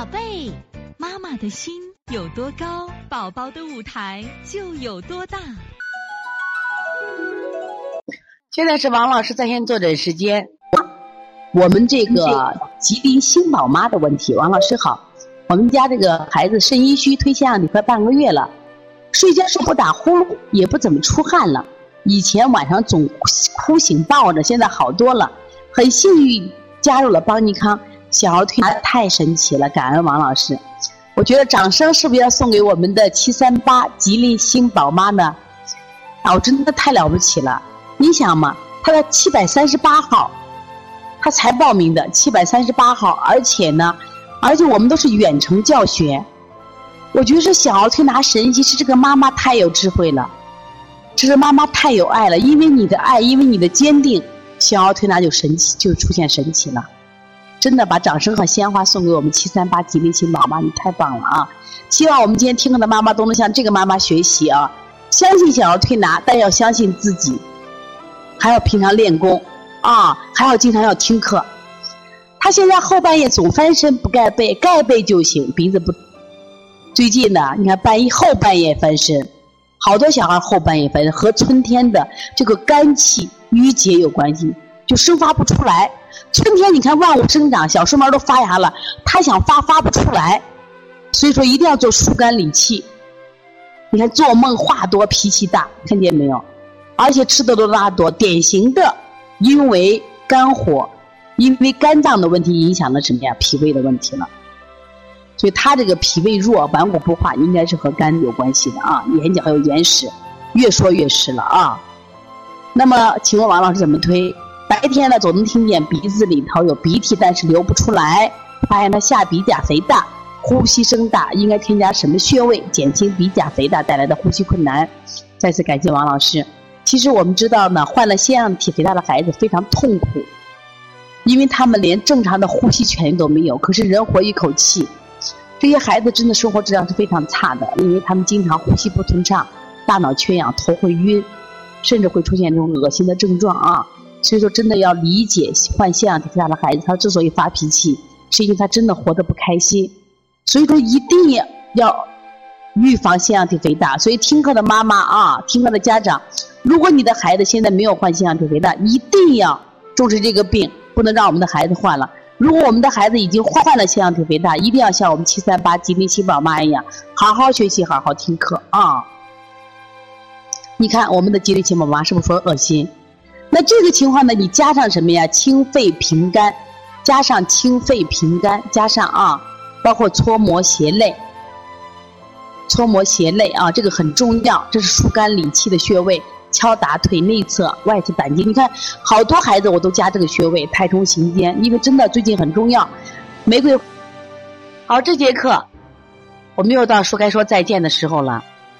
宝贝，妈妈的心有多高，宝宝的舞台就有多大。现在是王老师在线坐诊时间，我们这个吉林新宝妈的问题，王老师好，我们家这个孩子肾阴虚，推腺样体快半个月了，睡觉时不打呼噜，也不怎么出汗了，以前晚上总哭醒抱着，现在好多了，很幸运加入了邦尼康。小儿推拿太神奇了，感恩王老师。我觉得掌声是不是要送给我们的七三八吉利星宝妈呢？啊，我真的太了不起了！你想嘛，她在七百三十八号，她才报名的七百三十八号，而且呢，而且我们都是远程教学。我觉得这小儿推拿神奇，是这个妈妈太有智慧了，这是妈妈太有爱了。因为你的爱，因为你的坚定，小儿推拿就神奇，就出现神奇了。真的把掌声和鲜花送给我们七三八吉利星宝妈，你太棒了啊！希望我们今天听课的妈妈都能向这个妈妈学习啊！相信小儿推拿，但要相信自己，还要平常练功啊，还要经常要听课。他现在后半夜总翻身不盖被，盖被就醒，鼻子不。最近呢，你看半夜后半夜翻身，好多小孩后半夜翻身和春天的这个肝气郁结有关系，就生发不出来。春天你看万物生长，小树苗都发芽了，他想发发不出来，所以说一定要做疏肝理气。你看做梦话多，脾气大，看见没有？而且吃的都拉多，典型的因为肝火，因为肝脏的问题影响了什么呀？脾胃的问题了。所以他这个脾胃弱，顽固不化，应该是和肝有关系的啊。眼角还有眼屎，越说越湿了啊。那么，请问王老师怎么推？白天呢，总能听见鼻子里头有鼻涕，但是流不出来。发现他下鼻甲肥大，呼吸声大，应该添加什么穴位减轻鼻甲肥大带来的呼吸困难？再次感谢王老师。其实我们知道呢，患了腺样体肥大的孩子非常痛苦，因为他们连正常的呼吸权都没有。可是人活一口气，这些孩子真的生活质量是非常差的，因为他们经常呼吸不通畅，大脑缺氧，头会晕，甚至会出现这种恶心的症状啊。所以说，真的要理解患腺样体肥大的孩子，他之所以发脾气，是因为他真的活得不开心。所以说，一定要预防腺样体肥大。所以听课的妈妈啊，听课的家长，如果你的孩子现在没有患腺样体肥大，一定要重视这个病，不能让我们的孩子患了。如果我们的孩子已经患了腺样体肥大，一定要像我们七三八吉林新宝妈一样，好好学习，好好听课啊。你看我们的吉林新宝妈是不是说恶心？那这个情况呢？你加上什么呀？清肺平肝，加上清肺平肝，加上啊，包括搓摩胁肋，搓摩胁肋啊，这个很重要，这是疏肝理气的穴位。敲打腿内侧、外侧胆经，你看好多孩子我都加这个穴位，太冲行间，因为真的最近很重要。玫瑰，好，这节课我们又到说该说再见的时候了。